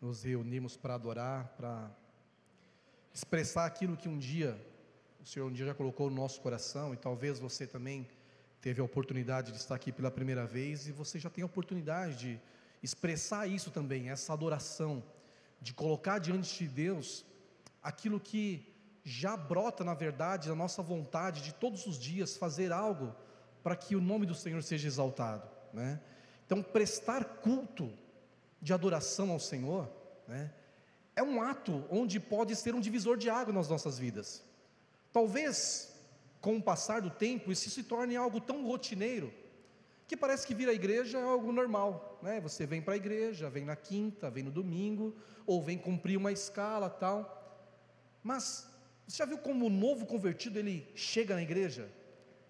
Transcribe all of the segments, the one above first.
nos reunimos para adorar, para expressar aquilo que um dia o Senhor um dia já colocou no nosso coração e talvez você também teve a oportunidade de estar aqui pela primeira vez e você já tem a oportunidade de expressar isso também, essa adoração, de colocar diante de Deus aquilo que já brota na verdade da nossa vontade de todos os dias fazer algo para que o nome do Senhor seja exaltado, né? Então prestar culto de adoração ao Senhor, né? É um ato onde pode ser um divisor de água nas nossas vidas. Talvez com o passar do tempo isso se torne algo tão rotineiro que parece que vir à igreja é algo normal, né? Você vem para a igreja, vem na quinta, vem no domingo, ou vem cumprir uma escala tal. Mas você já viu como o novo convertido ele chega na igreja?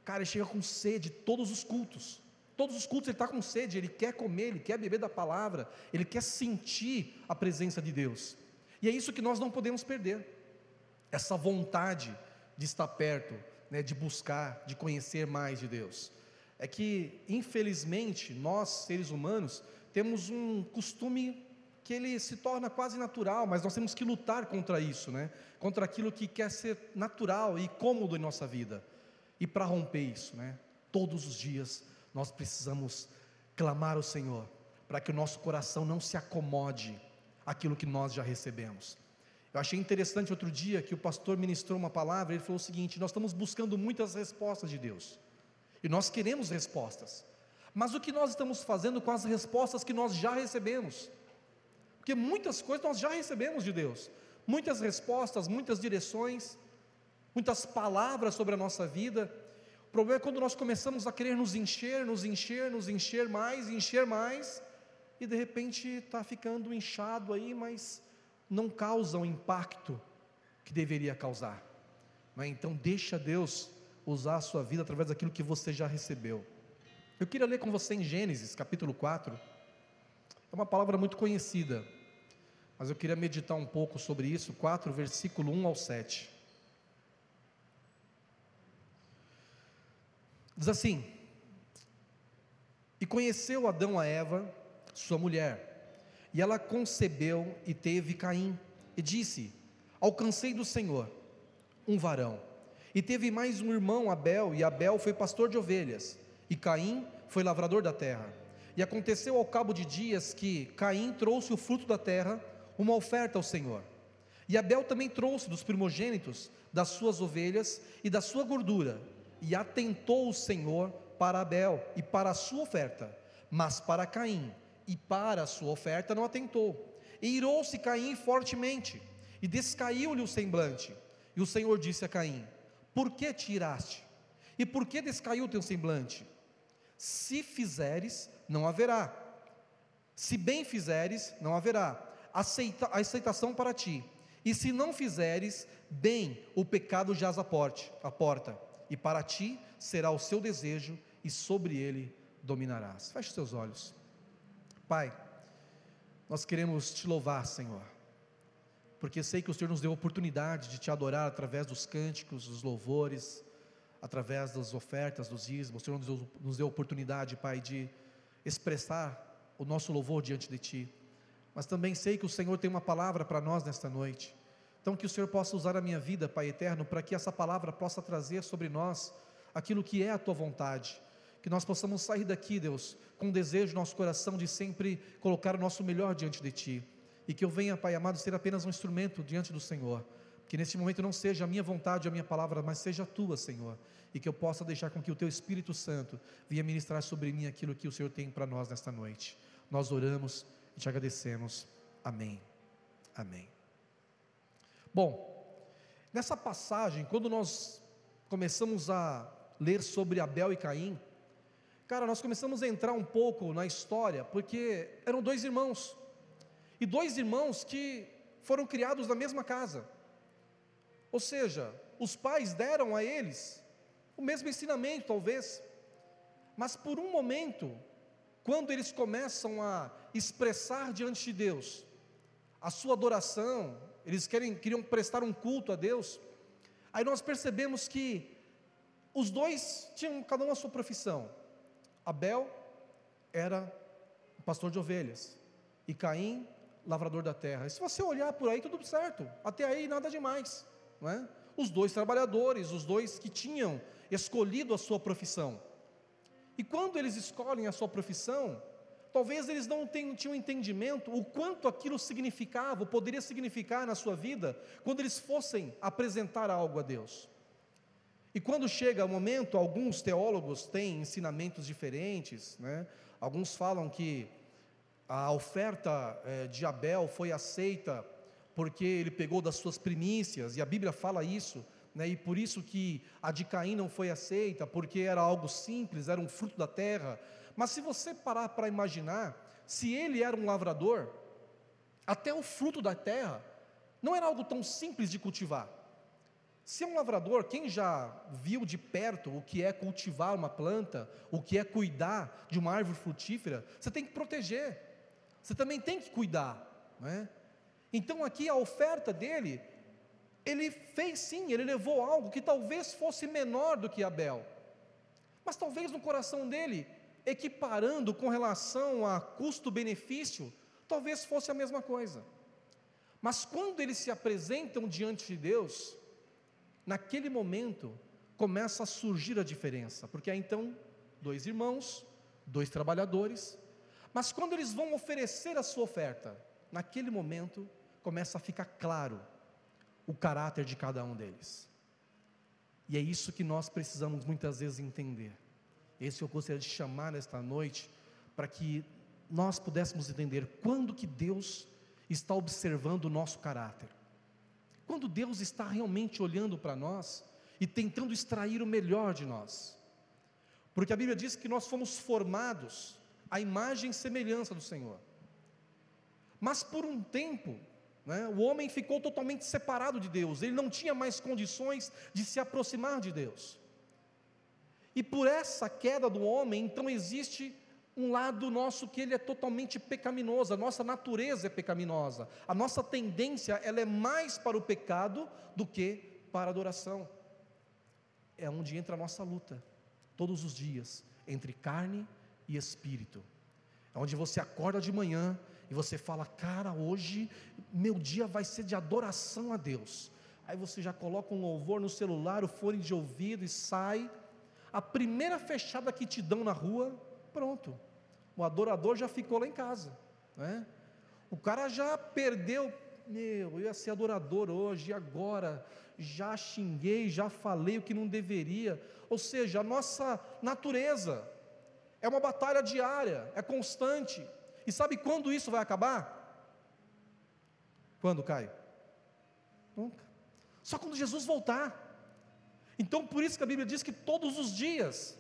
Cara, ele chega com sede todos os cultos. Todos os cultos ele está com sede, ele quer comer, ele quer beber da palavra, ele quer sentir a presença de Deus. E é isso que nós não podemos perder. Essa vontade de estar perto, né, de buscar, de conhecer mais de Deus é que, infelizmente, nós, seres humanos, temos um costume que ele se torna quase natural, mas nós temos que lutar contra isso, né? Contra aquilo que quer ser natural e cômodo em nossa vida. E para romper isso, né? Todos os dias nós precisamos clamar ao Senhor, para que o nosso coração não se acomode àquilo que nós já recebemos. Eu achei interessante outro dia que o pastor ministrou uma palavra, ele falou o seguinte: nós estamos buscando muitas respostas de Deus. E nós queremos respostas. Mas o que nós estamos fazendo com as respostas que nós já recebemos? Porque muitas coisas nós já recebemos de Deus. Muitas respostas, muitas direções, muitas palavras sobre a nossa vida. O problema é quando nós começamos a querer nos encher, nos encher, nos encher mais, encher mais, e de repente está ficando inchado aí, mas não causa o impacto que deveria causar. É? Então deixa Deus usar a sua vida através daquilo que você já recebeu. Eu queria ler com você em Gênesis, capítulo 4. É uma palavra muito conhecida, mas eu queria meditar um pouco sobre isso, 4, versículo 1 ao 7. Diz assim: E conheceu Adão a Eva, sua mulher, e ela concebeu e teve Caim, e disse: Alcancei do Senhor um varão. E teve mais um irmão, Abel, e Abel foi pastor de ovelhas, e Caim foi lavrador da terra. E aconteceu ao cabo de dias que Caim trouxe o fruto da terra, uma oferta ao Senhor. E Abel também trouxe dos primogênitos das suas ovelhas e da sua gordura, e atentou o Senhor para Abel e para a sua oferta, mas para Caim e para a sua oferta não atentou. E irou-se Caim fortemente, e descaiu-lhe o semblante. E o Senhor disse a Caim: por que tiraste? E por que descaiu o teu semblante? Se fizeres, não haverá. Se bem fizeres, não haverá. Aceita, aceitação para ti. E se não fizeres, bem, o pecado jaz a porta. E para ti será o seu desejo, e sobre ele dominarás. Feche seus olhos. Pai, nós queremos te louvar, Senhor porque sei que o Senhor nos deu a oportunidade de te adorar através dos cânticos, dos louvores, através das ofertas, dos ismos. O Senhor nos deu, nos deu a oportunidade, Pai, de expressar o nosso louvor diante de Ti. Mas também sei que o Senhor tem uma palavra para nós nesta noite. Então, que o Senhor possa usar a minha vida, Pai eterno, para que essa palavra possa trazer sobre nós aquilo que é a Tua vontade. Que nós possamos sair daqui, Deus, com um desejo no nosso coração de sempre colocar o nosso melhor diante de Ti e que eu venha, Pai amado, ser apenas um instrumento diante do Senhor. Que neste momento não seja a minha vontade, a minha palavra, mas seja a tua, Senhor. E que eu possa deixar com que o teu Espírito Santo venha ministrar sobre mim aquilo que o Senhor tem para nós nesta noite. Nós oramos e te agradecemos. Amém. Amém. Bom, nessa passagem, quando nós começamos a ler sobre Abel e Caim, cara, nós começamos a entrar um pouco na história, porque eram dois irmãos e dois irmãos que foram criados na mesma casa. Ou seja, os pais deram a eles o mesmo ensinamento, talvez, mas por um momento, quando eles começam a expressar diante de Deus a sua adoração, eles querem, queriam prestar um culto a Deus, aí nós percebemos que os dois tinham cada um a sua profissão. Abel era pastor de ovelhas, e Caim lavrador da terra. E se você olhar por aí, tudo certo. Até aí nada demais, não é? Os dois trabalhadores, os dois que tinham escolhido a sua profissão. E quando eles escolhem a sua profissão, talvez eles não tinham entendimento o quanto aquilo significava, poderia significar na sua vida, quando eles fossem apresentar algo a Deus. E quando chega o momento, alguns teólogos têm ensinamentos diferentes, né? alguns falam que a oferta é, de Abel foi aceita porque ele pegou das suas primícias, e a Bíblia fala isso, né, e por isso que a de Caim não foi aceita, porque era algo simples, era um fruto da terra. Mas se você parar para imaginar, se ele era um lavrador, até o fruto da terra não era algo tão simples de cultivar. Se é um lavrador, quem já viu de perto o que é cultivar uma planta, o que é cuidar de uma árvore frutífera, você tem que proteger, você também tem que cuidar, não é? Então aqui a oferta dele, ele fez sim, ele levou algo que talvez fosse menor do que Abel, mas talvez no coração dele, equiparando com relação a custo-benefício, talvez fosse a mesma coisa. Mas quando eles se apresentam diante de Deus, naquele momento começa a surgir a diferença, porque há então dois irmãos, dois trabalhadores, mas quando eles vão oferecer a sua oferta, naquele momento começa a ficar claro o caráter de cada um deles. E é isso que nós precisamos muitas vezes entender. Esse eu gostaria de chamar nesta noite para que nós pudéssemos entender quando que Deus está observando o nosso caráter. Quando Deus está realmente olhando para nós e tentando extrair o melhor de nós. Porque a Bíblia diz que nós fomos formados à imagem e semelhança do Senhor. Mas por um tempo, né, o homem ficou totalmente separado de Deus, ele não tinha mais condições de se aproximar de Deus. E por essa queda do homem, então existe um lado nosso que ele é totalmente pecaminoso, a nossa natureza é pecaminosa, a nossa tendência ela é mais para o pecado do que para a adoração. É onde entra a nossa luta, todos os dias, entre carne e espírito. É onde você acorda de manhã e você fala, cara, hoje meu dia vai ser de adoração a Deus. Aí você já coloca um louvor no celular, o fone de ouvido e sai. A primeira fechada que te dão na rua, pronto. O adorador já ficou lá em casa. Né? O cara já perdeu. Meu, eu ia ser adorador hoje, e agora? Já xinguei, já falei o que não deveria. Ou seja, a nossa natureza é uma batalha diária, é constante. E sabe quando isso vai acabar? Quando, Caio? Nunca. Só quando Jesus voltar. Então, por isso que a Bíblia diz que todos os dias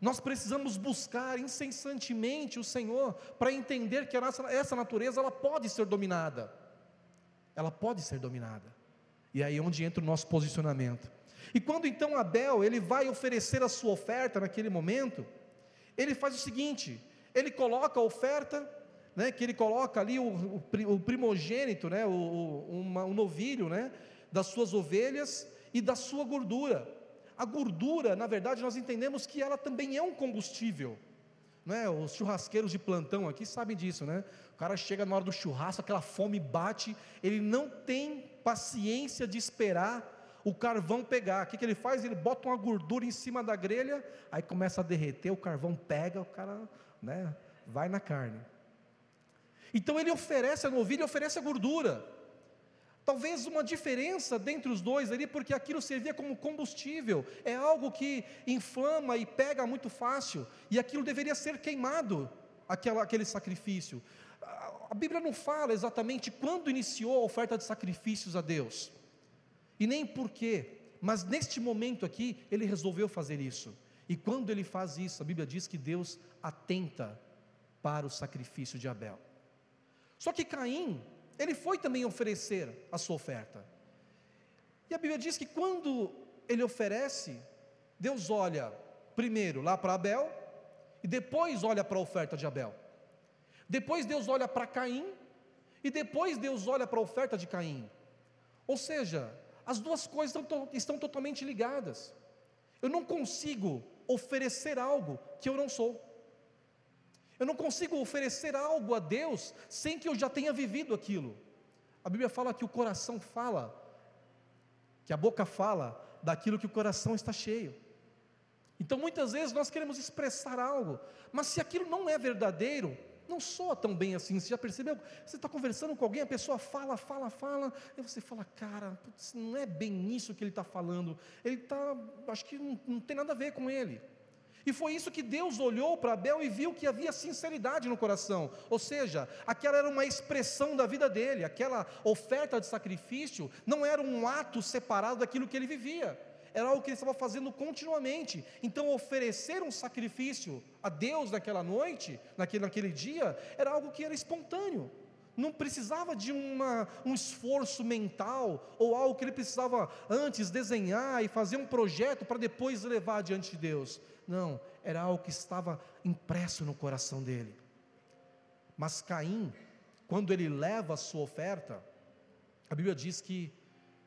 nós precisamos buscar incessantemente o Senhor para entender que nossa, essa natureza ela pode ser dominada. Ela pode ser dominada. E aí é onde entra o nosso posicionamento. E quando então Abel ele vai oferecer a sua oferta naquele momento, ele faz o seguinte: ele coloca a oferta, né, que ele coloca ali o, o, o primogênito, né, o, uma, um novilho, né, das suas ovelhas e da sua gordura. A gordura, na verdade, nós entendemos que ela também é um combustível. Né? Os churrasqueiros de plantão aqui sabem disso, né? O cara chega na hora do churrasco, aquela fome bate, ele não tem paciência de esperar o carvão pegar. O que, que ele faz? Ele bota uma gordura em cima da grelha, aí começa a derreter, o carvão pega, o cara né, vai na carne. Então ele oferece a novilha, oferece a gordura. Talvez uma diferença dentre os dois ali, porque aquilo servia como combustível, é algo que inflama e pega muito fácil, e aquilo deveria ser queimado, aquela, aquele sacrifício. A Bíblia não fala exatamente quando iniciou a oferta de sacrifícios a Deus, e nem porquê, mas neste momento aqui, ele resolveu fazer isso. E quando ele faz isso, a Bíblia diz que Deus atenta para o sacrifício de Abel. Só que Caim, ele foi também oferecer a sua oferta. E a Bíblia diz que quando ele oferece, Deus olha primeiro lá para Abel e depois olha para a oferta de Abel. Depois Deus olha para Caim e depois Deus olha para a oferta de Caim. Ou seja, as duas coisas estão, estão totalmente ligadas. Eu não consigo oferecer algo que eu não sou. Eu não consigo oferecer algo a Deus sem que eu já tenha vivido aquilo. A Bíblia fala que o coração fala, que a boca fala daquilo que o coração está cheio. Então muitas vezes nós queremos expressar algo, mas se aquilo não é verdadeiro, não soa tão bem assim. Você já percebeu? Você está conversando com alguém, a pessoa fala, fala, fala, e você fala, cara, putz, não é bem isso que ele está falando. Ele está, acho que não, não tem nada a ver com ele. E foi isso que Deus olhou para Abel e viu que havia sinceridade no coração, ou seja, aquela era uma expressão da vida dele, aquela oferta de sacrifício não era um ato separado daquilo que ele vivia, era algo que ele estava fazendo continuamente. Então, oferecer um sacrifício a Deus naquela noite, naquele, naquele dia, era algo que era espontâneo não precisava de uma, um esforço mental ou algo que ele precisava antes desenhar e fazer um projeto para depois levar diante de Deus. Não, era algo que estava impresso no coração dele. Mas Caim, quando ele leva a sua oferta, a Bíblia diz que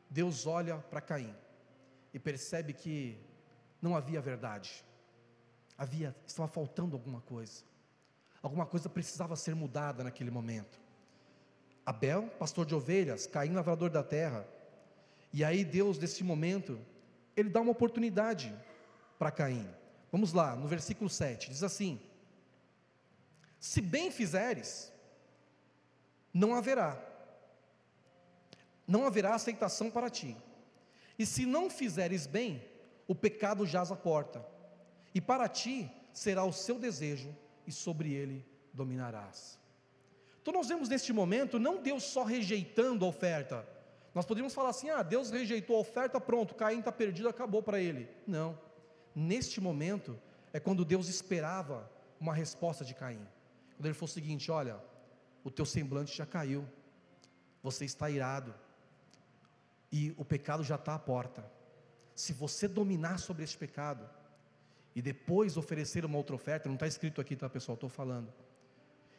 Deus olha para Caim e percebe que não havia verdade. Havia, estava faltando alguma coisa. Alguma coisa precisava ser mudada naquele momento. Abel, pastor de ovelhas, Caim, lavrador da terra. E aí Deus, nesse momento, ele dá uma oportunidade para Caim. Vamos lá, no versículo 7, diz assim: Se bem fizeres, não haverá, não haverá aceitação para ti. E se não fizeres bem, o pecado jaz à porta, e para ti será o seu desejo, e sobre ele dominarás. Então nós vemos neste momento, não Deus só rejeitando a oferta. Nós poderíamos falar assim: ah, Deus rejeitou a oferta, pronto, Caim está perdido, acabou para ele. Não. Neste momento é quando Deus esperava uma resposta de Caim. Quando ele falou o seguinte: Olha, o teu semblante já caiu, você está irado, e o pecado já está à porta. Se você dominar sobre este pecado, e depois oferecer uma outra oferta, não está escrito aqui, tá pessoal? Estou falando.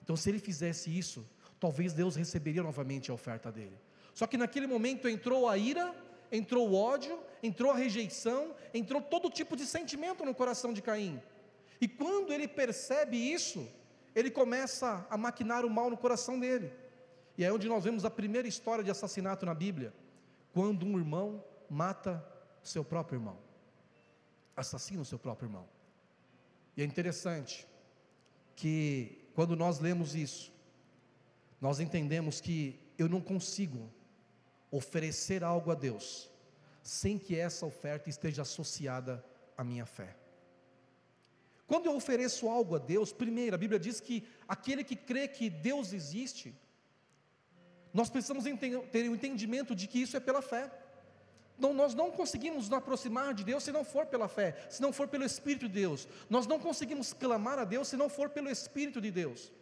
Então, se ele fizesse isso, talvez Deus receberia novamente a oferta dele. Só que naquele momento entrou a ira entrou o ódio, entrou a rejeição, entrou todo tipo de sentimento no coração de Caim. E quando ele percebe isso, ele começa a maquinar o mal no coração dele. E é onde nós vemos a primeira história de assassinato na Bíblia, quando um irmão mata seu próprio irmão, assassina o seu próprio irmão. E é interessante que quando nós lemos isso, nós entendemos que eu não consigo oferecer algo a Deus, sem que essa oferta esteja associada à minha fé. Quando eu ofereço algo a Deus, primeiro, a Bíblia diz que aquele que crê que Deus existe, nós precisamos ter o um entendimento de que isso é pela fé. Não, nós não conseguimos nos aproximar de Deus se não for pela fé, se não for pelo Espírito de Deus. Nós não conseguimos clamar a Deus se não for pelo Espírito de Deus.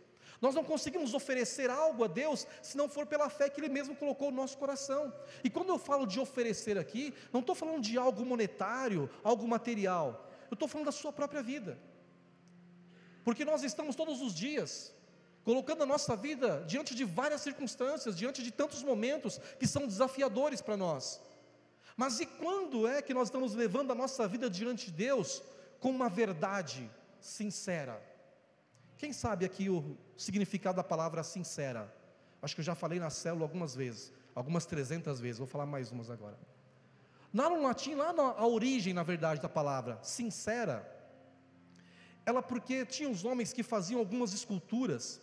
Nós não conseguimos oferecer algo a Deus se não for pela fé que Ele mesmo colocou no nosso coração. E quando eu falo de oferecer aqui, não estou falando de algo monetário, algo material. Eu estou falando da sua própria vida. Porque nós estamos todos os dias colocando a nossa vida diante de várias circunstâncias, diante de tantos momentos que são desafiadores para nós. Mas e quando é que nós estamos levando a nossa vida diante de Deus com uma verdade sincera? Quem sabe aqui o significado da palavra sincera? Acho que eu já falei na célula algumas vezes, algumas 300 vezes, vou falar mais umas agora. Lá no latim, lá na a origem, na verdade, da palavra sincera, ela porque tinha os homens que faziam algumas esculturas,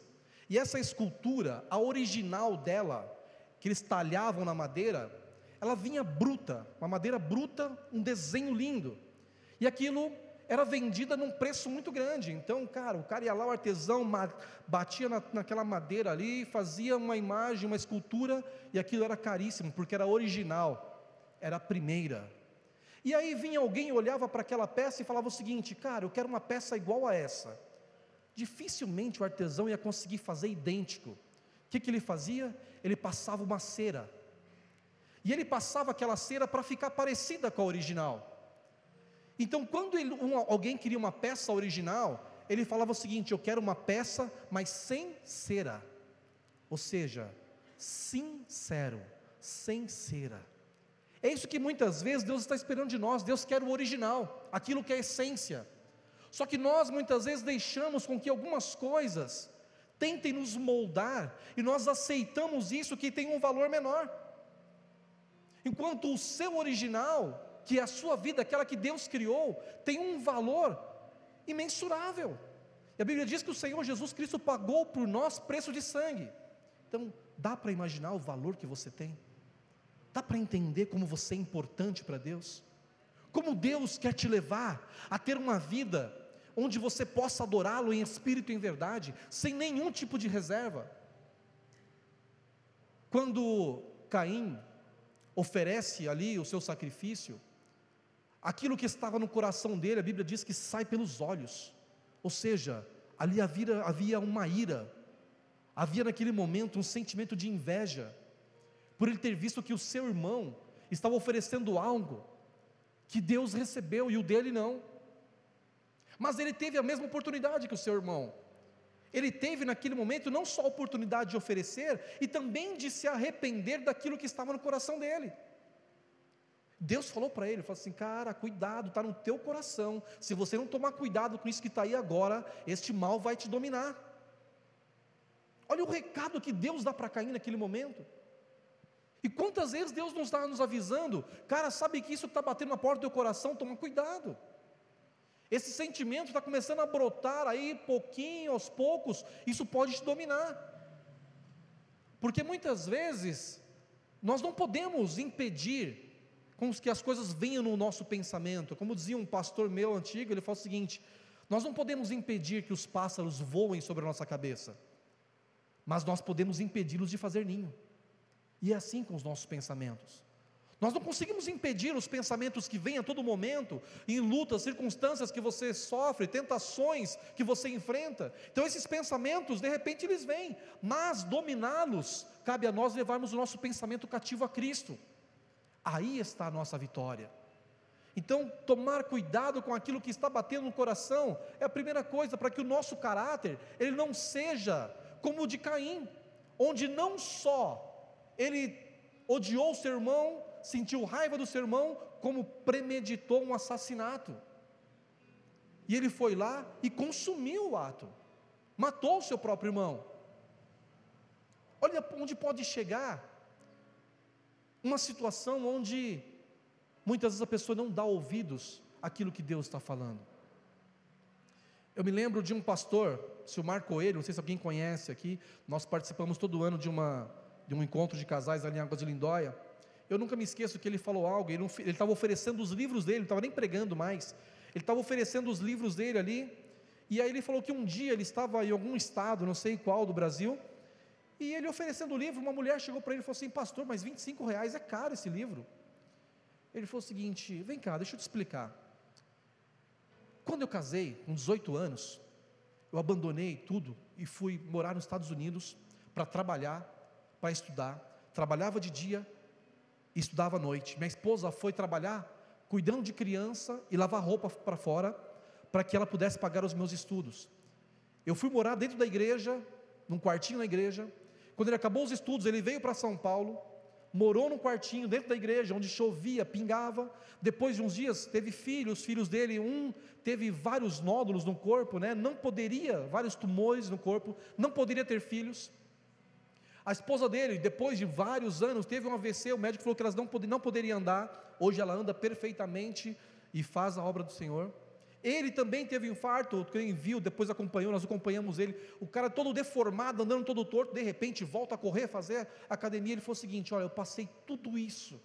e essa escultura, a original dela, que eles talhavam na madeira, ela vinha bruta, uma madeira bruta, um desenho lindo. E aquilo era vendida num preço muito grande. Então, cara, o cara ia lá, o artesão batia na, naquela madeira ali, fazia uma imagem, uma escultura, e aquilo era caríssimo, porque era original, era a primeira. E aí vinha alguém, olhava para aquela peça e falava o seguinte: cara, eu quero uma peça igual a essa. Dificilmente o artesão ia conseguir fazer idêntico. O que, que ele fazia? Ele passava uma cera. E ele passava aquela cera para ficar parecida com a original. Então, quando ele, um, alguém queria uma peça original, ele falava o seguinte: Eu quero uma peça, mas sem cera. Ou seja, sincero, sem cera. É isso que muitas vezes Deus está esperando de nós. Deus quer o original, aquilo que é a essência. Só que nós muitas vezes deixamos com que algumas coisas tentem nos moldar e nós aceitamos isso que tem um valor menor. Enquanto o seu original, que é a sua vida, aquela que Deus criou, tem um valor imensurável. E a Bíblia diz que o Senhor Jesus Cristo pagou por nós preço de sangue. Então, dá para imaginar o valor que você tem? Dá para entender como você é importante para Deus? Como Deus quer te levar a ter uma vida onde você possa adorá-lo em espírito e em verdade, sem nenhum tipo de reserva. Quando Caim oferece ali o seu sacrifício, aquilo que estava no coração dele, a Bíblia diz que sai pelos olhos. Ou seja, ali havia, havia uma ira, havia naquele momento um sentimento de inveja, por ele ter visto que o seu irmão estava oferecendo algo que Deus recebeu e o dele não. Mas ele teve a mesma oportunidade que o seu irmão. Ele teve naquele momento não só a oportunidade de oferecer, e também de se arrepender daquilo que estava no coração dele. Deus falou para ele, falou assim, cara, cuidado, está no teu coração. Se você não tomar cuidado com isso que está aí agora, este mal vai te dominar. Olha o recado que Deus dá para Caim naquele momento. E quantas vezes Deus nos está nos avisando, cara, sabe que isso está batendo na porta do teu coração, toma cuidado. Esse sentimento está começando a brotar aí, pouquinho, aos poucos, isso pode te dominar. Porque muitas vezes, nós não podemos impedir que as coisas venham no nosso pensamento. Como dizia um pastor meu antigo, ele fala o seguinte: nós não podemos impedir que os pássaros voem sobre a nossa cabeça, mas nós podemos impedi-los de fazer ninho. E é assim com os nossos pensamentos. Nós não conseguimos impedir os pensamentos que vêm a todo momento, em lutas, circunstâncias que você sofre, tentações que você enfrenta. Então, esses pensamentos, de repente, eles vêm, mas dominá-los, cabe a nós levarmos o nosso pensamento cativo a Cristo. Aí está a nossa vitória. Então, tomar cuidado com aquilo que está batendo no coração é a primeira coisa para que o nosso caráter ele não seja como o de Caim, onde não só ele odiou seu irmão, sentiu raiva do seu irmão, como premeditou um assassinato. E ele foi lá e consumiu o ato, matou o seu próprio irmão. Olha onde pode chegar uma situação onde muitas vezes a pessoa não dá ouvidos àquilo que Deus está falando. Eu me lembro de um pastor, Silmar Coelho, não sei se alguém conhece aqui, nós participamos todo ano de, uma, de um encontro de casais ali em Águas de Lindóia. Eu nunca me esqueço que ele falou algo, ele estava oferecendo os livros dele, não estava nem pregando mais, ele estava oferecendo os livros dele ali, e aí ele falou que um dia ele estava em algum estado, não sei qual do Brasil, e ele oferecendo o livro, uma mulher chegou para ele e falou assim: Pastor, mas 25 reais é caro esse livro. Ele falou o seguinte: Vem cá, deixa eu te explicar. Quando eu casei, com 18 anos, eu abandonei tudo e fui morar nos Estados Unidos para trabalhar, para estudar. Trabalhava de dia estudava à noite. Minha esposa foi trabalhar cuidando de criança e lavar roupa para fora, para que ela pudesse pagar os meus estudos. Eu fui morar dentro da igreja, num quartinho na igreja, quando ele acabou os estudos, ele veio para São Paulo, morou num quartinho dentro da igreja, onde chovia, pingava. Depois de uns dias, teve filhos, os filhos dele, um teve vários nódulos no corpo, né? não poderia, vários tumores no corpo, não poderia ter filhos. A esposa dele, depois de vários anos, teve um AVC, o médico falou que elas não, pod não poderiam andar, hoje ela anda perfeitamente e faz a obra do Senhor. Ele também teve infarto, quem viu, depois acompanhou, nós acompanhamos ele. O cara todo deformado, andando todo torto, de repente volta a correr, fazer academia. Ele falou o seguinte: Olha, eu passei tudo isso,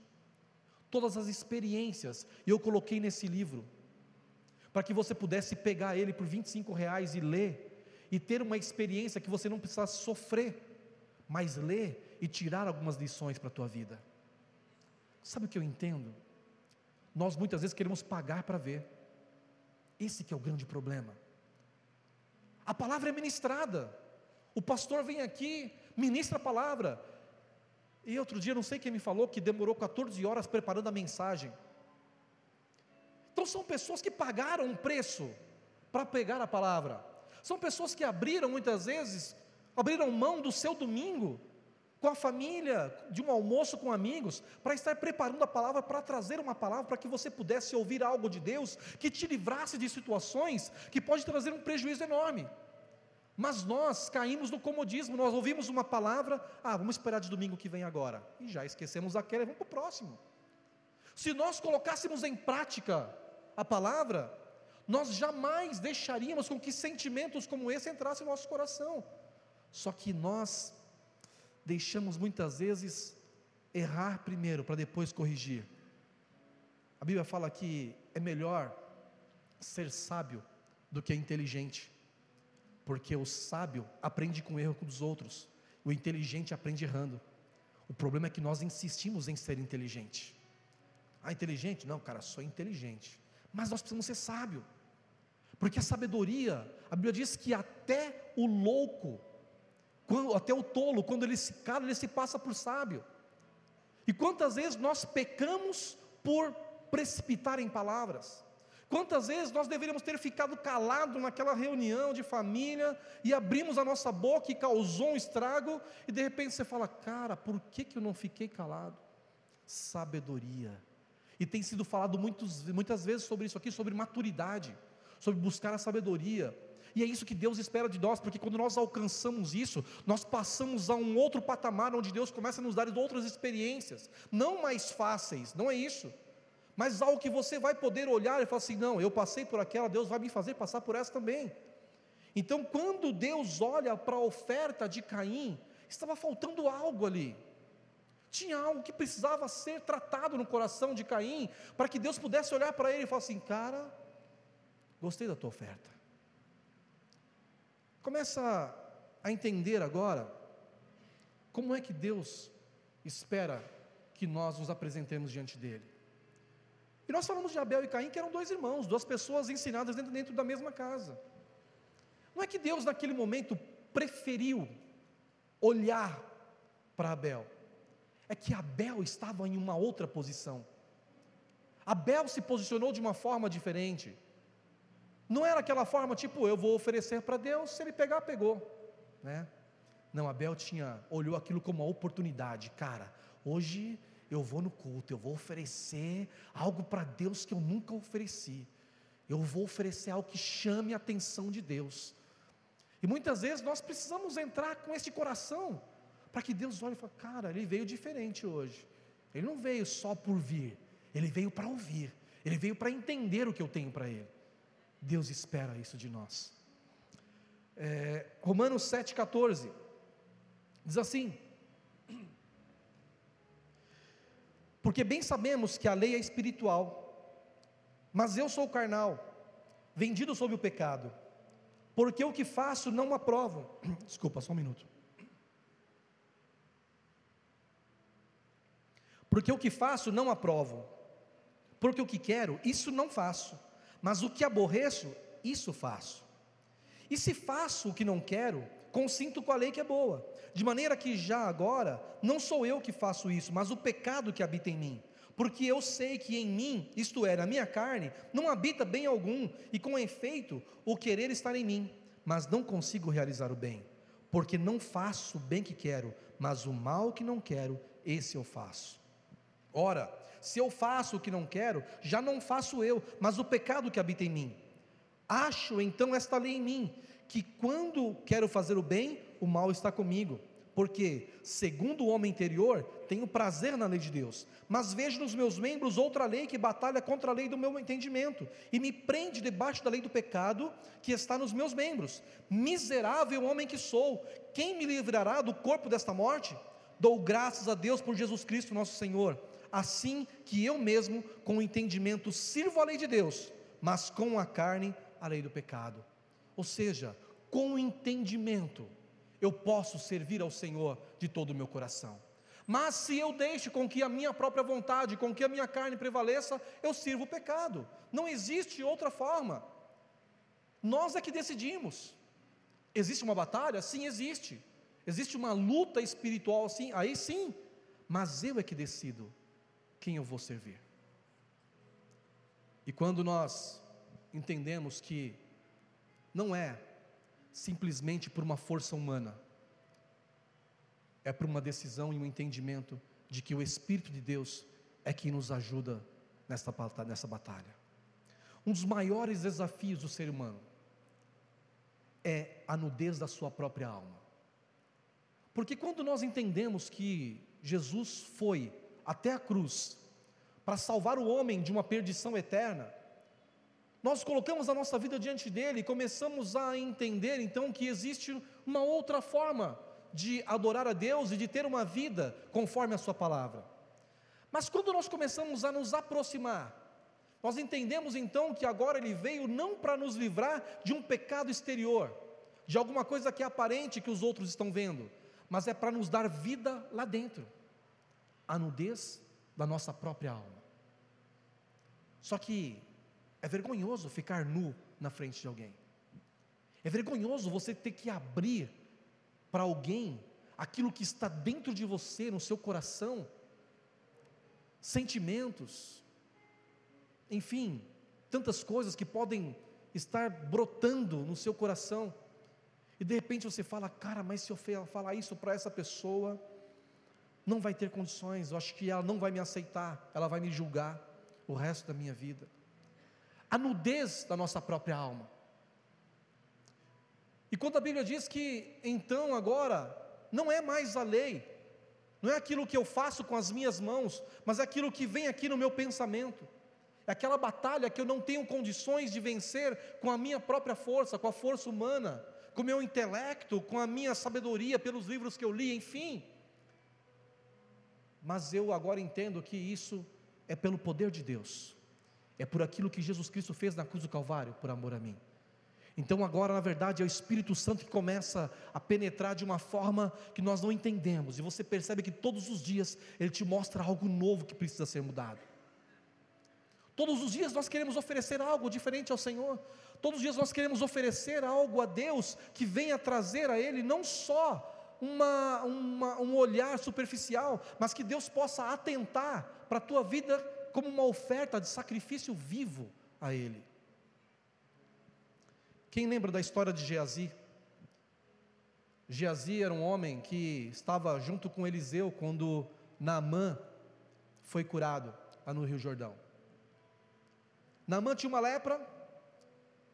todas as experiências, e eu coloquei nesse livro, para que você pudesse pegar ele por 25 reais e ler, e ter uma experiência que você não precisasse sofrer, mas ler e tirar algumas lições para a tua vida. Sabe o que eu entendo? Nós muitas vezes queremos pagar para ver. Esse que é o grande problema. A palavra é ministrada. O pastor vem aqui, ministra a palavra. E outro dia, não sei quem me falou, que demorou 14 horas preparando a mensagem. Então são pessoas que pagaram um preço para pegar a palavra. São pessoas que abriram muitas vezes, abriram mão do seu domingo, com a família, de um almoço com amigos, para estar preparando a palavra, para trazer uma palavra, para que você pudesse ouvir algo de Deus que te livrasse de situações que pode trazer um prejuízo enorme. Mas nós caímos no comodismo, nós ouvimos uma palavra, ah, vamos esperar de domingo que vem agora, e já esquecemos aquela vamos para o próximo. Se nós colocássemos em prática a palavra, nós jamais deixaríamos com que sentimentos como esse entrassem no nosso coração. Só que nós deixamos muitas vezes errar primeiro para depois corrigir. A Bíblia fala que é melhor ser sábio do que inteligente, porque o sábio aprende com o erro dos outros, o inteligente aprende errando. O problema é que nós insistimos em ser inteligente. Ah, inteligente? Não, cara, sou inteligente. Mas nós precisamos ser sábio. Porque a sabedoria, a Bíblia diz que até o louco quando, até o tolo, quando ele se cala, ele se passa por sábio. E quantas vezes nós pecamos por precipitar em palavras? Quantas vezes nós deveríamos ter ficado calado naquela reunião de família e abrimos a nossa boca e causou um estrago, e de repente você fala, cara, por que, que eu não fiquei calado? Sabedoria. E tem sido falado muitos, muitas vezes sobre isso aqui, sobre maturidade, sobre buscar a sabedoria. E é isso que Deus espera de nós, porque quando nós alcançamos isso, nós passamos a um outro patamar onde Deus começa a nos dar outras experiências, não mais fáceis, não é isso, mas algo que você vai poder olhar e falar assim: não, eu passei por aquela, Deus vai me fazer passar por essa também. Então, quando Deus olha para a oferta de Caim, estava faltando algo ali. Tinha algo que precisava ser tratado no coração de Caim, para que Deus pudesse olhar para ele e falar assim: cara, gostei da tua oferta. Começa a entender agora como é que Deus espera que nós nos apresentemos diante dele. E nós falamos de Abel e Caim, que eram dois irmãos, duas pessoas ensinadas dentro, dentro da mesma casa. Não é que Deus, naquele momento, preferiu olhar para Abel, é que Abel estava em uma outra posição. Abel se posicionou de uma forma diferente. Não era aquela forma tipo, eu vou oferecer para Deus, se ele pegar, pegou, né? Não, Abel tinha, olhou aquilo como uma oportunidade, cara, hoje eu vou no culto, eu vou oferecer algo para Deus que eu nunca ofereci, eu vou oferecer algo que chame a atenção de Deus, e muitas vezes nós precisamos entrar com esse coração, para que Deus olhe e fale, cara, ele veio diferente hoje, ele não veio só por vir, ele veio para ouvir, ele veio para entender o que eu tenho para ele. Deus espera isso de nós. É, Romanos 7,14 diz assim: Porque bem sabemos que a lei é espiritual, mas eu sou carnal, vendido sob o pecado, porque o que faço não aprovo. Desculpa, só um minuto. Porque o que faço não aprovo, porque o que quero, isso não faço mas o que aborreço, isso faço. E se faço o que não quero, consinto com a lei que é boa, de maneira que já agora não sou eu que faço isso, mas o pecado que habita em mim. Porque eu sei que em mim, isto é, na minha carne, não habita bem algum, e com efeito, o querer estar em mim, mas não consigo realizar o bem, porque não faço o bem que quero, mas o mal que não quero, esse eu faço. Ora, se eu faço o que não quero, já não faço eu, mas o pecado que habita em mim. Acho então esta lei em mim, que quando quero fazer o bem, o mal está comigo. Porque, segundo o homem interior, tenho prazer na lei de Deus, mas vejo nos meus membros outra lei que batalha contra a lei do meu entendimento e me prende debaixo da lei do pecado que está nos meus membros. Miserável homem que sou, quem me livrará do corpo desta morte? Dou graças a Deus por Jesus Cristo, nosso Senhor assim que eu mesmo, com o entendimento, sirvo a lei de Deus, mas com a carne, a lei do pecado. Ou seja, com o entendimento, eu posso servir ao Senhor de todo o meu coração. Mas se eu deixo com que a minha própria vontade, com que a minha carne prevaleça, eu sirvo o pecado. Não existe outra forma. Nós é que decidimos. Existe uma batalha? Sim, existe. Existe uma luta espiritual, sim, aí sim. Mas eu é que decido quem eu vou servir. E quando nós entendemos que não é simplesmente por uma força humana, é por uma decisão e um entendimento de que o Espírito de Deus é quem nos ajuda nessa, nessa batalha. Um dos maiores desafios do ser humano é a nudez da sua própria alma. Porque quando nós entendemos que Jesus foi até a cruz para salvar o homem de uma perdição eterna, nós colocamos a nossa vida diante dele e começamos a entender então que existe uma outra forma de adorar a Deus e de ter uma vida conforme a Sua palavra. Mas quando nós começamos a nos aproximar, nós entendemos então que agora Ele veio não para nos livrar de um pecado exterior, de alguma coisa que é aparente que os outros estão vendo, mas é para nos dar vida lá dentro a nudez da nossa própria alma. Só que é vergonhoso ficar nu na frente de alguém. É vergonhoso você ter que abrir para alguém aquilo que está dentro de você, no seu coração, sentimentos, enfim, tantas coisas que podem estar brotando no seu coração. E de repente você fala, cara, mas se eu falar isso para essa pessoa, não vai ter condições, eu acho que ela não vai me aceitar, ela vai me julgar o resto da minha vida. A nudez da nossa própria alma. E quando a Bíblia diz que então agora não é mais a lei, não é aquilo que eu faço com as minhas mãos, mas é aquilo que vem aqui no meu pensamento. É aquela batalha que eu não tenho condições de vencer com a minha própria força, com a força humana, com o meu intelecto, com a minha sabedoria pelos livros que eu li, enfim mas eu agora entendo que isso é pelo poder de Deus, é por aquilo que Jesus Cristo fez na cruz do Calvário, por amor a mim. Então, agora, na verdade, é o Espírito Santo que começa a penetrar de uma forma que nós não entendemos, e você percebe que todos os dias Ele te mostra algo novo que precisa ser mudado. Todos os dias nós queremos oferecer algo diferente ao Senhor, todos os dias nós queremos oferecer algo a Deus que venha trazer a Ele não só uma, uma, um olhar superficial, mas que Deus possa atentar para a tua vida como uma oferta de sacrifício vivo a Ele. Quem lembra da história de Geazi? Geazi era um homem que estava junto com Eliseu quando Naamã foi curado lá no Rio Jordão. Naamã tinha uma lepra,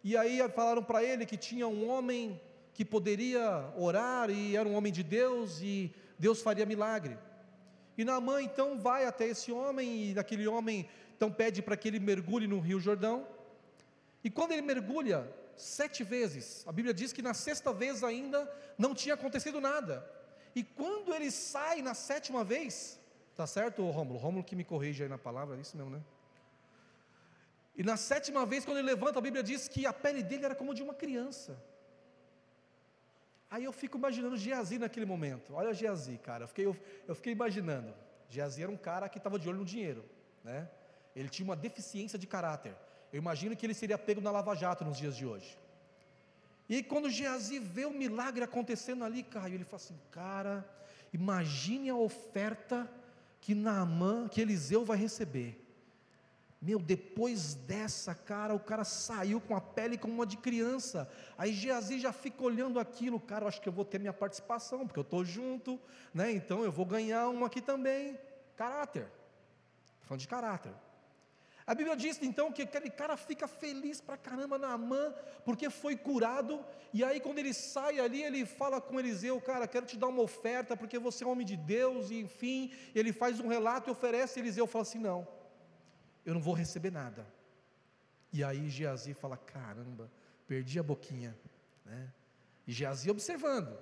e aí falaram para ele que tinha um homem que poderia orar e era um homem de Deus e Deus faria milagre. E Naamã então vai até esse homem e aquele homem então pede para que ele mergulhe no Rio Jordão. E quando ele mergulha sete vezes, a Bíblia diz que na sexta vez ainda não tinha acontecido nada. E quando ele sai na sétima vez, tá certo, Rômulo? Rômulo que me corrige aí na palavra, é isso mesmo, né? E na sétima vez, quando ele levanta, a Bíblia diz que a pele dele era como de uma criança. Aí eu fico imaginando Geazi naquele momento. Olha Geazi, cara. Eu fiquei, eu, eu fiquei imaginando. Geazi era um cara que estava de olho no dinheiro, né? Ele tinha uma deficiência de caráter. Eu imagino que ele seria pego na Lava Jato nos dias de hoje. E quando Geazi vê o milagre acontecendo ali, Caio, ele fala assim: cara, imagine a oferta que Naamã, que Eliseu vai receber. Meu, depois dessa, cara, o cara saiu com a pele como uma de criança. Aí Geazi já fica olhando aquilo, cara, eu acho que eu vou ter minha participação, porque eu estou junto, né? Então eu vou ganhar uma aqui também. Caráter. Estou falando de caráter. A Bíblia diz então que aquele cara fica feliz pra caramba na mão, porque foi curado, e aí quando ele sai ali, ele fala com Eliseu, cara, quero te dar uma oferta, porque você é homem de Deus, e enfim, ele faz um relato e oferece, Eliseu fala assim: não eu não vou receber nada. E aí Geazi fala: caramba, perdi a boquinha. Né? E Geazi observando,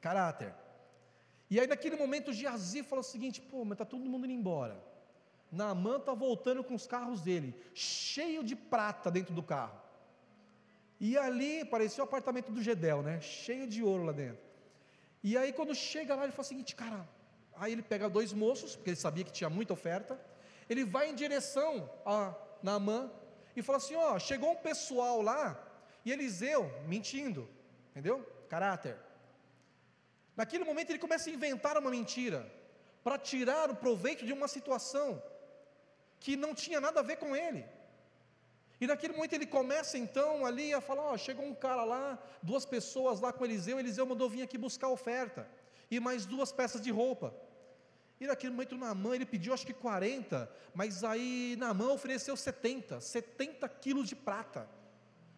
caráter. E aí naquele momento Geazi fala o seguinte: pô, mas está todo mundo indo embora. Naamã está voltando com os carros dele, cheio de prata dentro do carro. E ali parecia o apartamento do Gedel, né? Cheio de ouro lá dentro. E aí quando chega lá, ele fala o seguinte, cara, aí ele pega dois moços, porque ele sabia que tinha muita oferta, ele vai em direção a Naamã e fala assim: ó, chegou um pessoal lá e Eliseu mentindo, entendeu? Caráter. Naquele momento ele começa a inventar uma mentira para tirar o proveito de uma situação que não tinha nada a ver com ele. E naquele momento ele começa então ali a falar: ó, chegou um cara lá, duas pessoas lá com Eliseu, Eliseu mandou vir aqui buscar oferta. e mais duas peças de roupa. E naquele momento Naamã, ele pediu acho que 40, mas aí Naamã ofereceu 70, 70 quilos de prata.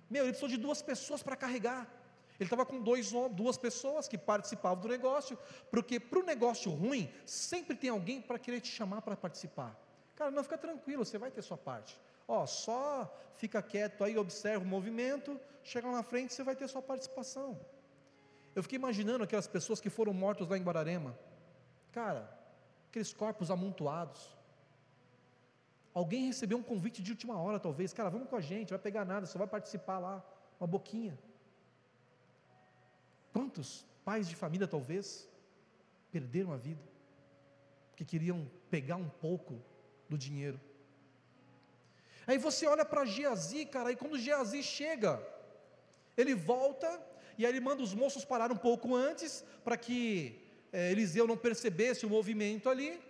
Meu, ele precisou de duas pessoas para carregar. Ele estava com dois, duas pessoas que participavam do negócio, porque para o negócio ruim, sempre tem alguém para querer te chamar para participar. Cara, não fica tranquilo, você vai ter sua parte. Ó, só fica quieto aí, observa o movimento, chega lá na frente, você vai ter sua participação. Eu fiquei imaginando aquelas pessoas que foram mortas lá em Guararema. Cara, aqueles corpos amontoados. Alguém recebeu um convite de última hora, talvez. Cara, vamos com a gente, vai pegar nada, só vai participar lá, uma boquinha. Quantos pais de família, talvez, perderam a vida, que queriam pegar um pouco do dinheiro. Aí você olha para Geazi, cara, e quando Geazi chega, ele volta e aí ele manda os moços parar um pouco antes, para que é, Eliseu não percebesse o movimento ali.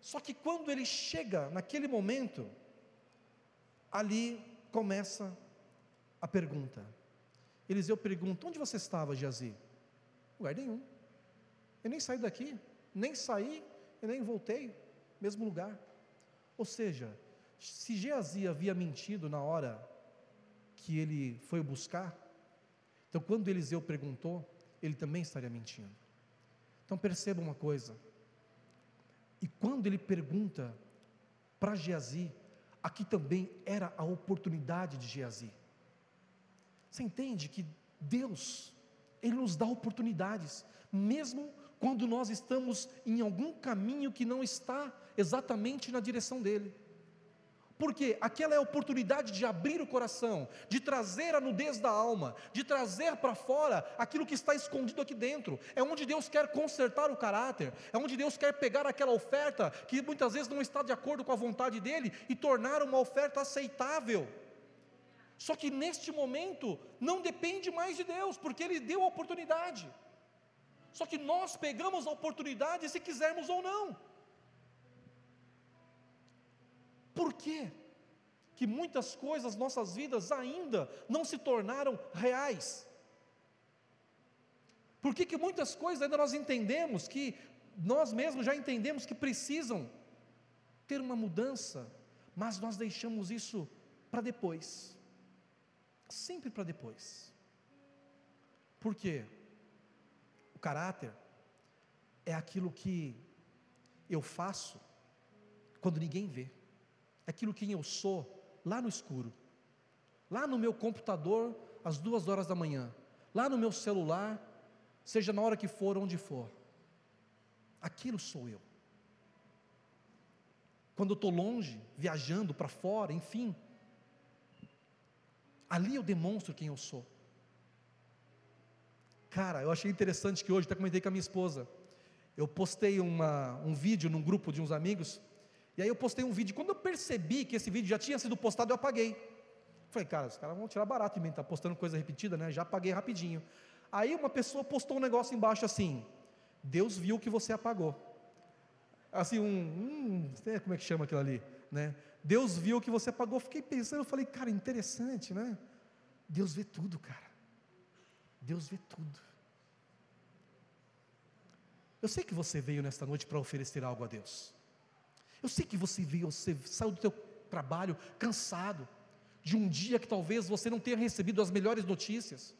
Só que quando ele chega naquele momento, ali começa a pergunta. Eliseu pergunta: Onde você estava, Geazi? Lugar nenhum. Eu nem saí daqui, nem saí e nem voltei, mesmo lugar. Ou seja, se Geazi havia mentido na hora que ele foi buscar, então quando Eliseu perguntou, ele também estaria mentindo. Então perceba uma coisa. E quando ele pergunta para Geazi, aqui também era a oportunidade de Geazi. Você entende que Deus, Ele nos dá oportunidades, mesmo quando nós estamos em algum caminho que não está exatamente na direção dEle. Porque aquela é a oportunidade de abrir o coração, de trazer a nudez da alma, de trazer para fora aquilo que está escondido aqui dentro. É onde Deus quer consertar o caráter, é onde Deus quer pegar aquela oferta que muitas vezes não está de acordo com a vontade dele e tornar uma oferta aceitável. Só que neste momento não depende mais de Deus, porque Ele deu a oportunidade. Só que nós pegamos a oportunidade se quisermos ou não. Por quê? Que muitas coisas nossas vidas ainda não se tornaram reais. Por que, que muitas coisas ainda nós entendemos que nós mesmos já entendemos que precisam ter uma mudança, mas nós deixamos isso para depois sempre para depois. Por quê? O caráter é aquilo que eu faço quando ninguém vê, aquilo que eu sou lá no escuro, lá no meu computador, às duas horas da manhã, lá no meu celular, seja na hora que for, onde for, aquilo sou eu. Quando eu estou longe, viajando para fora, enfim, Ali eu demonstro quem eu sou. Cara, eu achei interessante que hoje, até comentei com a minha esposa, eu postei uma, um vídeo num grupo de uns amigos, e aí eu postei um vídeo, quando eu percebi que esse vídeo já tinha sido postado, eu apaguei. Falei, cara, os caras vão tirar barato de mim, tá postando coisa repetida, né? Já apaguei rapidinho. Aí uma pessoa postou um negócio embaixo assim: Deus viu que você apagou. Assim, um, um como é que chama aquilo ali, né? Deus viu que você apagou. Fiquei pensando, eu falei, cara, interessante, né? Deus vê tudo, cara. Deus vê tudo. Eu sei que você veio nesta noite para oferecer algo a Deus. Eu sei que você veio, você saiu do teu trabalho cansado, de um dia que talvez você não tenha recebido as melhores notícias.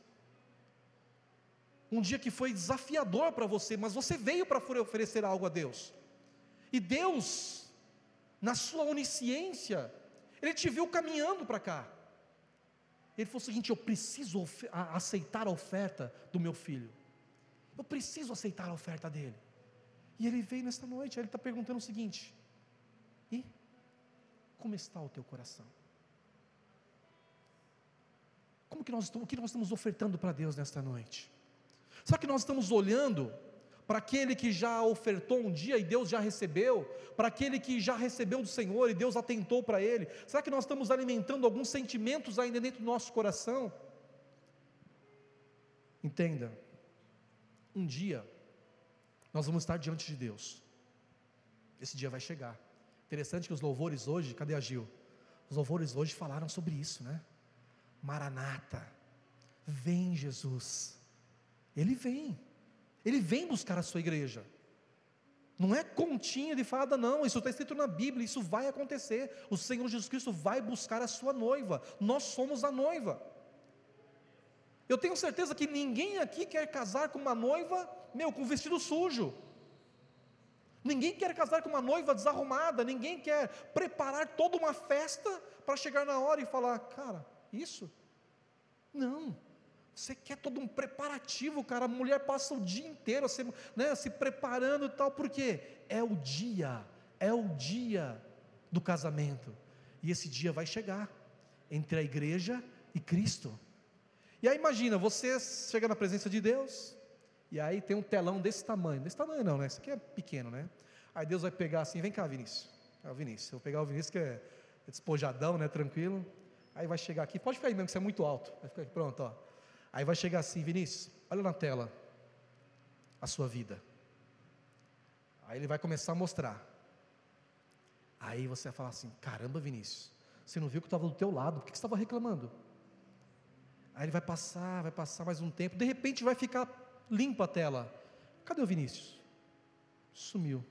Um dia que foi desafiador para você, mas você veio para oferecer algo a Deus. E Deus na sua onisciência, ele te viu caminhando para cá. Ele falou o seguinte: eu preciso aceitar a oferta do meu filho. Eu preciso aceitar a oferta dele. E ele veio nesta noite, ele está perguntando o seguinte: e como está o teu coração? Como que nós, o que nós estamos ofertando para Deus nesta noite? Será que nós estamos olhando para aquele que já ofertou um dia e Deus já recebeu, para aquele que já recebeu do Senhor e Deus atentou para ele? Será que nós estamos alimentando alguns sentimentos ainda dentro do nosso coração? Entenda, um dia nós vamos estar diante de Deus, esse dia vai chegar. Interessante que os louvores hoje, cadê a Gil? Os louvores hoje falaram sobre isso, né? Maranata, vem Jesus, Ele vem. Ele vem buscar a sua igreja. Não é continha de fada, não. Isso está escrito na Bíblia. Isso vai acontecer. O Senhor Jesus Cristo vai buscar a sua noiva. Nós somos a noiva. Eu tenho certeza que ninguém aqui quer casar com uma noiva, meu, com vestido sujo. Ninguém quer casar com uma noiva desarrumada. Ninguém quer preparar toda uma festa para chegar na hora e falar, cara, isso? Não. Você quer todo um preparativo, cara. A mulher passa o dia inteiro se, né, se preparando e tal, porque é o dia, é o dia do casamento. E esse dia vai chegar entre a igreja e Cristo. E aí imagina, você chega na presença de Deus, e aí tem um telão desse tamanho. Desse tamanho não, né? Isso aqui é pequeno, né? Aí Deus vai pegar assim, vem cá, Vinícius. É o Vinícius. Eu vou pegar o Vinícius que é despojadão, né? Tranquilo. Aí vai chegar aqui, pode ficar aí mesmo, que você é muito alto. Vai ficar aqui, pronto, ó. Aí vai chegar assim, Vinícius, olha na tela a sua vida. Aí ele vai começar a mostrar. Aí você vai falar assim: caramba, Vinícius, você não viu que eu estava do teu lado, por que você estava reclamando? Aí ele vai passar, vai passar mais um tempo, de repente vai ficar limpa a tela. Cadê o Vinícius? Sumiu.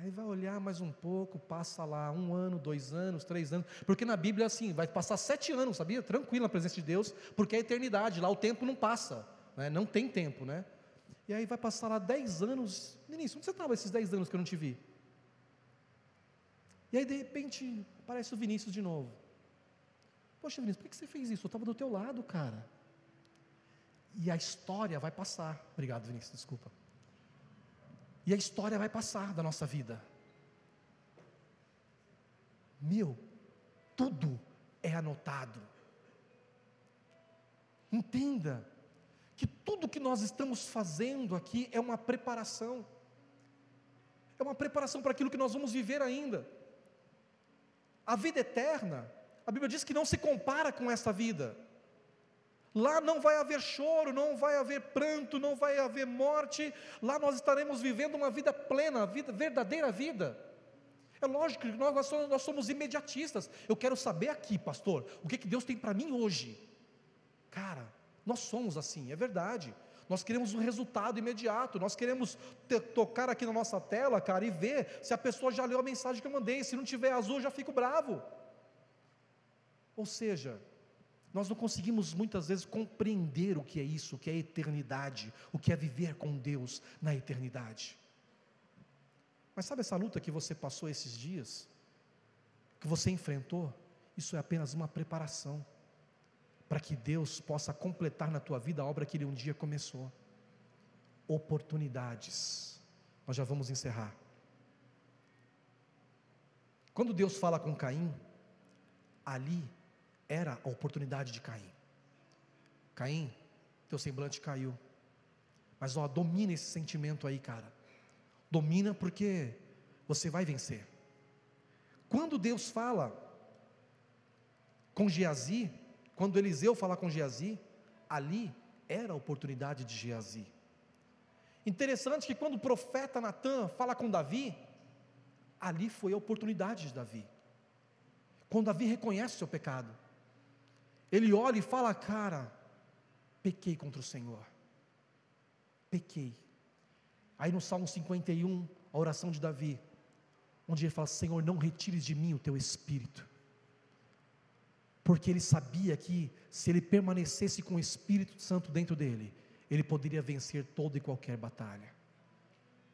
Aí vai olhar mais um pouco, passa lá um ano, dois anos, três anos, porque na Bíblia assim, vai passar sete anos, sabia? Tranquilo na presença de Deus, porque é a eternidade, lá o tempo não passa, né? não tem tempo, né? E aí vai passar lá dez anos, Vinícius, onde você estava esses dez anos que eu não te vi? E aí de repente aparece o Vinícius de novo. Poxa, Vinícius, por que você fez isso? Eu estava do teu lado, cara. E a história vai passar. Obrigado, Vinícius, desculpa. E a história vai passar da nossa vida. Meu, tudo é anotado. Entenda que tudo que nós estamos fazendo aqui é uma preparação. É uma preparação para aquilo que nós vamos viver ainda. A vida eterna, a Bíblia diz que não se compara com essa vida. Lá não vai haver choro, não vai haver pranto, não vai haver morte. Lá nós estaremos vivendo uma vida plena, vida, verdadeira vida. É lógico que nós, nós, somos, nós somos imediatistas. Eu quero saber aqui, pastor, o que, que Deus tem para mim hoje. Cara, nós somos assim, é verdade. Nós queremos um resultado imediato. Nós queremos tocar aqui na nossa tela, cara, e ver se a pessoa já leu a mensagem que eu mandei. Se não tiver azul, já fico bravo. Ou seja, nós não conseguimos muitas vezes compreender o que é isso, o que é eternidade, o que é viver com Deus na eternidade. Mas sabe essa luta que você passou esses dias, que você enfrentou? Isso é apenas uma preparação para que Deus possa completar na tua vida a obra que Ele um dia começou. Oportunidades. Nós já vamos encerrar. Quando Deus fala com Caim, ali era a oportunidade de Caim. Caim, teu semblante caiu. Mas ó, domina esse sentimento aí, cara. Domina porque você vai vencer. Quando Deus fala com Geazi, quando Eliseu fala com Geazi, ali era a oportunidade de Geazi. Interessante que quando o profeta Natan fala com Davi, ali foi a oportunidade de Davi. Quando Davi reconhece o seu pecado, ele olha e fala: Cara, pequei contra o Senhor. Pequei. Aí no Salmo 51, a oração de Davi, onde ele fala: Senhor, não retires de mim o teu espírito. Porque ele sabia que se ele permanecesse com o Espírito Santo dentro dele, ele poderia vencer toda e qualquer batalha.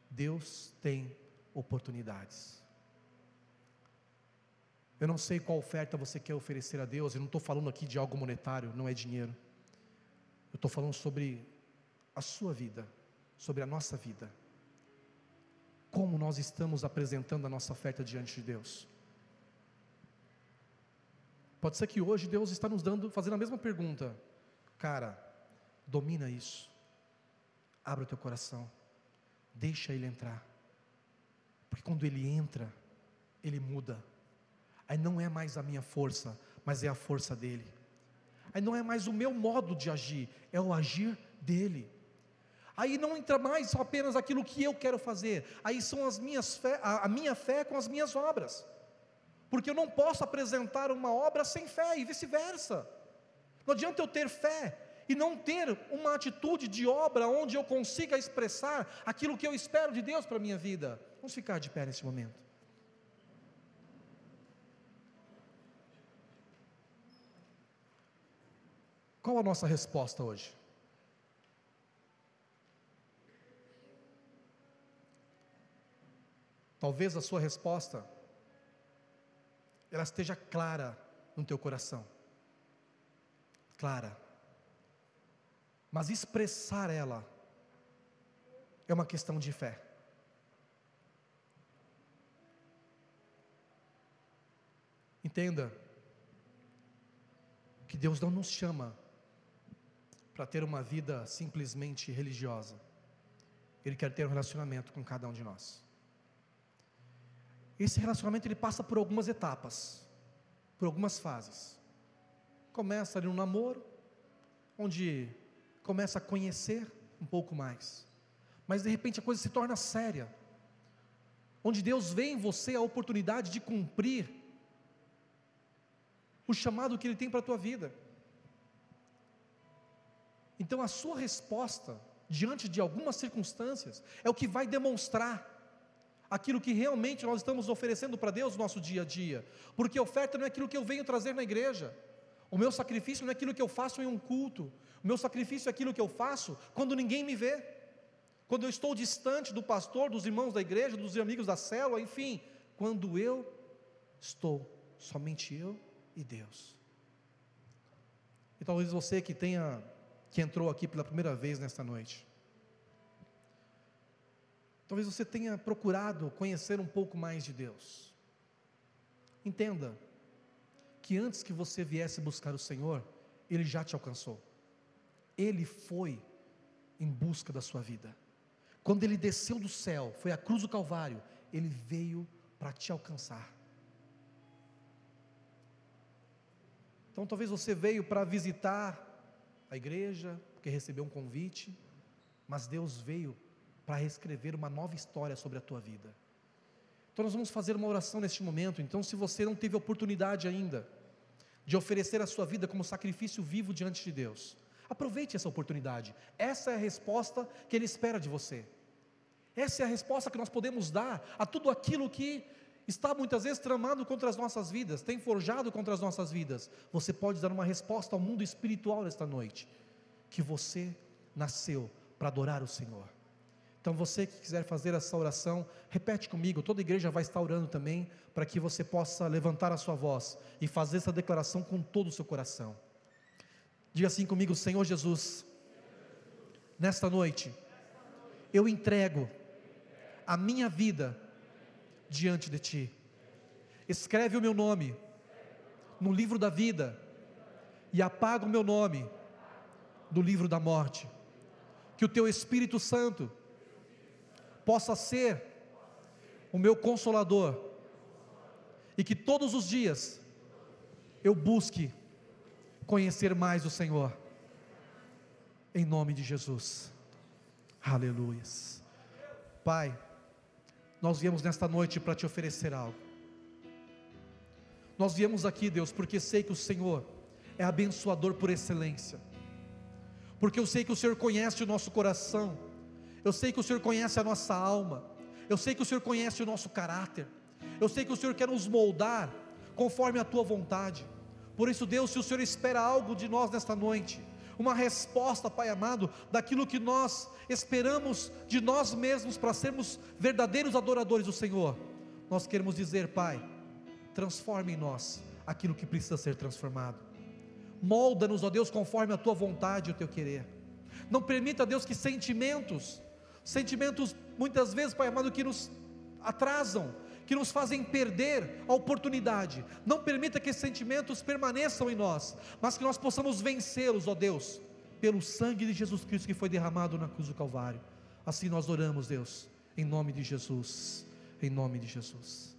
Deus tem oportunidades. Eu não sei qual oferta você quer oferecer a Deus, eu não estou falando aqui de algo monetário, não é dinheiro. Eu estou falando sobre a sua vida, sobre a nossa vida. Como nós estamos apresentando a nossa oferta diante de Deus? Pode ser que hoje Deus está nos dando, fazendo a mesma pergunta. Cara, domina isso. Abra o teu coração. Deixa ele entrar. Porque quando ele entra, ele muda Aí não é mais a minha força, mas é a força dele. Aí não é mais o meu modo de agir, é o agir dele. Aí não entra mais apenas aquilo que eu quero fazer. Aí são as minhas fé, a, a minha fé com as minhas obras. Porque eu não posso apresentar uma obra sem fé e vice-versa. Não adianta eu ter fé e não ter uma atitude de obra onde eu consiga expressar aquilo que eu espero de Deus para a minha vida. Vamos ficar de pé nesse momento. Qual a nossa resposta hoje? Talvez a sua resposta ela esteja clara no teu coração. Clara. Mas expressar ela é uma questão de fé. Entenda que Deus não nos chama para ter uma vida simplesmente religiosa. Ele quer ter um relacionamento com cada um de nós. Esse relacionamento ele passa por algumas etapas, por algumas fases. Começa ali no namoro, onde começa a conhecer um pouco mais. Mas de repente a coisa se torna séria. Onde Deus vê em você a oportunidade de cumprir o chamado que Ele tem para a tua vida. Então a sua resposta diante de algumas circunstâncias é o que vai demonstrar aquilo que realmente nós estamos oferecendo para Deus no nosso dia a dia, porque oferta não é aquilo que eu venho trazer na igreja, o meu sacrifício não é aquilo que eu faço em um culto, o meu sacrifício é aquilo que eu faço quando ninguém me vê, quando eu estou distante do pastor, dos irmãos da igreja, dos amigos da célula, enfim, quando eu estou, somente eu e Deus. E talvez você que tenha, que entrou aqui pela primeira vez nesta noite, Talvez você tenha procurado conhecer um pouco mais de Deus. Entenda que antes que você viesse buscar o Senhor, Ele já te alcançou. Ele foi em busca da sua vida. Quando Ele desceu do céu, foi a cruz do Calvário, Ele veio para te alcançar. Então talvez você veio para visitar a igreja, porque recebeu um convite, mas Deus veio para reescrever uma nova história sobre a tua vida. Então nós vamos fazer uma oração neste momento. Então, se você não teve oportunidade ainda de oferecer a sua vida como sacrifício vivo diante de Deus, aproveite essa oportunidade. Essa é a resposta que Ele espera de você. Essa é a resposta que nós podemos dar a tudo aquilo que está muitas vezes tramado contra as nossas vidas, tem forjado contra as nossas vidas. Você pode dar uma resposta ao mundo espiritual nesta noite, que você nasceu para adorar o Senhor. Então você que quiser fazer essa oração, repete comigo, toda igreja vai estar orando também, para que você possa levantar a sua voz e fazer essa declaração com todo o seu coração. Diga assim comigo, Senhor Jesus, nesta noite, eu entrego a minha vida diante de Ti. Escreve o meu nome no livro da vida e apaga o meu nome do livro da morte. Que o Teu Espírito Santo possa ser o meu consolador e que todos os dias eu busque conhecer mais o Senhor, em nome de Jesus, aleluias. Pai, nós viemos nesta noite para te oferecer algo. Nós viemos aqui, Deus, porque sei que o Senhor é abençoador por excelência, porque eu sei que o Senhor conhece o nosso coração eu sei que o Senhor conhece a nossa alma. Eu sei que o Senhor conhece o nosso caráter. Eu sei que o Senhor quer nos moldar conforme a tua vontade. Por isso, Deus, se o Senhor espera algo de nós nesta noite, uma resposta, Pai amado, daquilo que nós esperamos de nós mesmos para sermos verdadeiros adoradores do Senhor, nós queremos dizer, Pai, transforme em nós aquilo que precisa ser transformado. Molda-nos, ó Deus, conforme a tua vontade e o teu querer. Não permita, Deus, que sentimentos sentimentos muitas vezes, Pai amado, que nos atrasam, que nos fazem perder a oportunidade. Não permita que esses sentimentos permaneçam em nós, mas que nós possamos vencê-los, ó Deus, pelo sangue de Jesus Cristo que foi derramado na cruz do Calvário. Assim nós oramos, Deus, em nome de Jesus, em nome de Jesus.